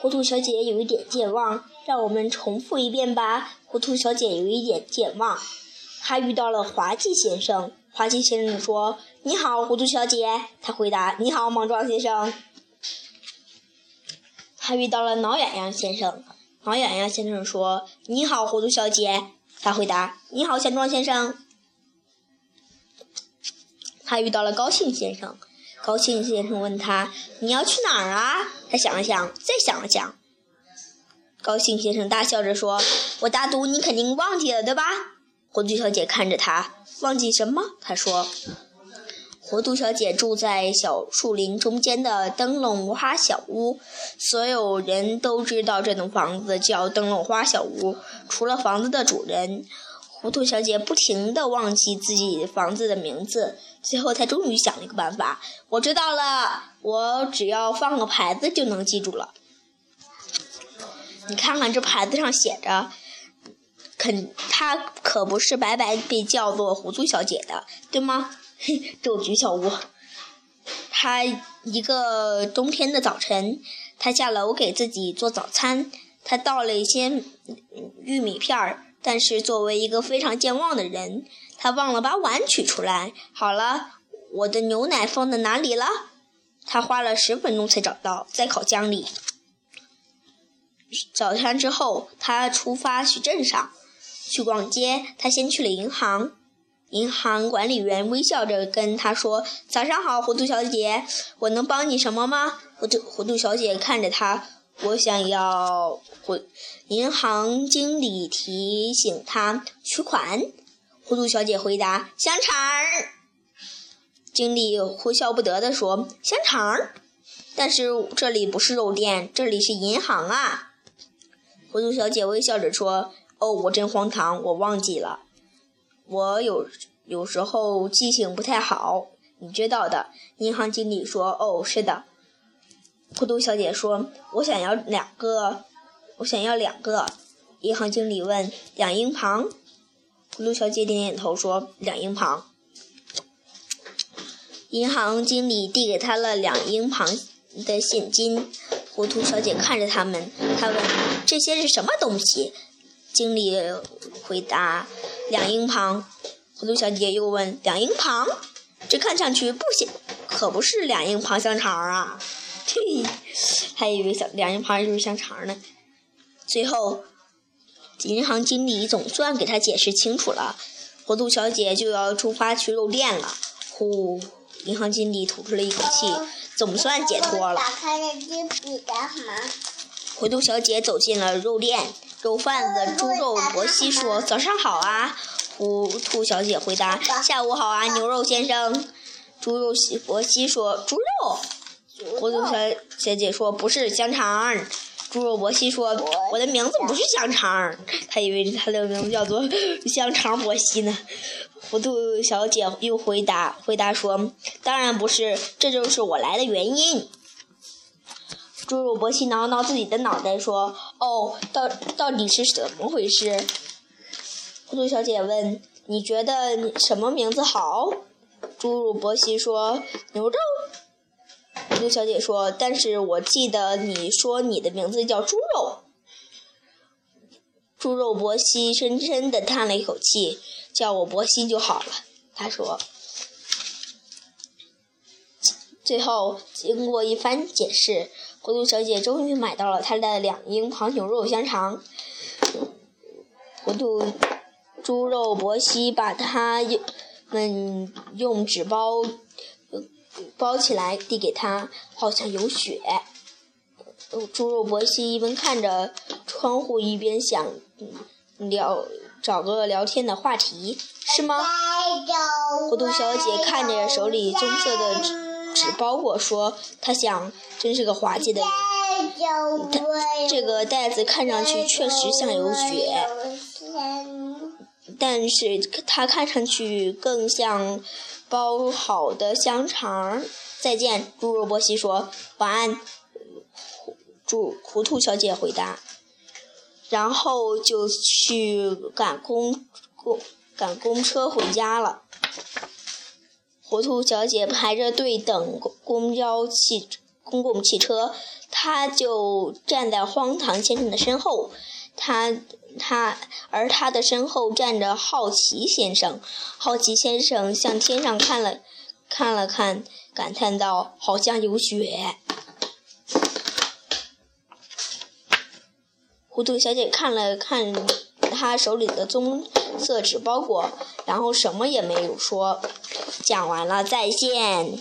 糊涂小姐有一点健忘，让我们重复一遍吧。糊涂小姐有一点健忘，她遇到了滑稽先生。滑稽先生说：“你好，糊涂小姐。”她回答：“你好，莽撞先生。”她遇到了挠痒痒先生。挠痒痒先生说：“你好，糊涂小姐。”她回答：“你好，强壮先生。”她遇到了高兴先生。高兴先生问他：“你要去哪儿啊？”他想了想，再想了想。高兴先生大笑着说：“我打赌你肯定忘记了，对吧？”糊涂小姐看着他，忘记什么？她说：“糊涂小姐住在小树林中间的灯笼花小屋，所有人都知道这栋房子叫灯笼花小屋，除了房子的主人。”糊涂小姐不停地忘记自己房子的名字。最后，她终于想了一个办法。我知道了，我只要放个牌子就能记住了。你看看这牌子上写着，肯她可不是白白被叫做糊涂小姐的，对吗？咒菊小屋。他一个冬天的早晨，他下楼给自己做早餐。他倒了一些玉米片儿，但是作为一个非常健忘的人。他忘了把碗取出来。好了，我的牛奶放在哪里了？他花了十分钟才找到，在烤箱里。早餐之后，他出发去镇上，去逛街。他先去了银行，银行管理员微笑着跟他说：“早上好，糊涂小姐，我能帮你什么吗？”糊涂糊涂小姐看着他，我想要回。银行经理提醒他取款。糊涂小姐回答：“香肠。”经理哭笑不得地说：“香肠，但是这里不是肉店，这里是银行啊。”糊涂小姐微笑着说：“哦，我真荒唐，我忘记了。我有有时候记性不太好，你知道的。”银行经理说：“哦，是的。”糊涂小姐说：“我想要两个，我想要两个。”银行经理问：“两英镑？”糊涂小姐点点头说：“两英镑。”银行经理递给她了两英镑的现金。糊涂小姐看着他们，她问：“这些是什么东西？”经理回答：“两英镑。”糊涂小姐又问：“两英镑？这看上去不像，可不是两英镑香肠啊！” 嘿，还以为小两英镑就是香肠呢。最后。银行经理总算给他解释清楚了，糊涂小姐就要出发去肉店了。呼，银行经理吐出了一口气，总算解脱了。打开了这笔干嘛？糊涂小姐走进了肉店，肉贩子猪肉伯西说：“早上好啊。”糊涂小姐回答：“下午好啊，牛肉先生。”猪肉伯西说：“猪肉。”糊涂小小姐说：“不是香肠。”猪肉伯西说：“我的名字不是香肠。”他以为他的名字叫做香肠伯西呢。糊涂小姐又回答：“回答说，当然不是，这就是我来的原因。”猪肉伯西挠挠自己的脑袋说：“哦，到到底是怎么回事？”糊涂小姐问：“你觉得什么名字好？”猪肉伯西说：“牛肉。”糊涂小姐说：“但是我记得你说你的名字叫猪肉。”猪肉伯西深深地叹了一口气：“叫我伯西就好了。”他说。最后，经过一番解释，糊涂小姐终于买到了她的两英镑牛肉香肠。糊涂猪肉伯西把它们用纸包。包起来递给他，好像有血。猪肉伯西一边看着窗户，一边想聊找个聊天的话题，是吗？糊涂小姐看着手里棕色的纸纸包裹，说：“她想，真是个滑稽的人。这个袋子看上去确实像有血，但是它看上去更像……”包好的香肠，再见，猪肉波西说。晚安，猪糊涂小姐回答。然后就去赶公公赶公车回家了。糊涂小姐排着队等公交汽公共汽车，她就站在荒唐先生的身后，她他而他的身后站着好奇先生。好奇先生向天上看了看了看，感叹道：“好像有雪。”糊涂小姐看了看他手里的棕色纸包裹，然后什么也没有说。讲完了，再见。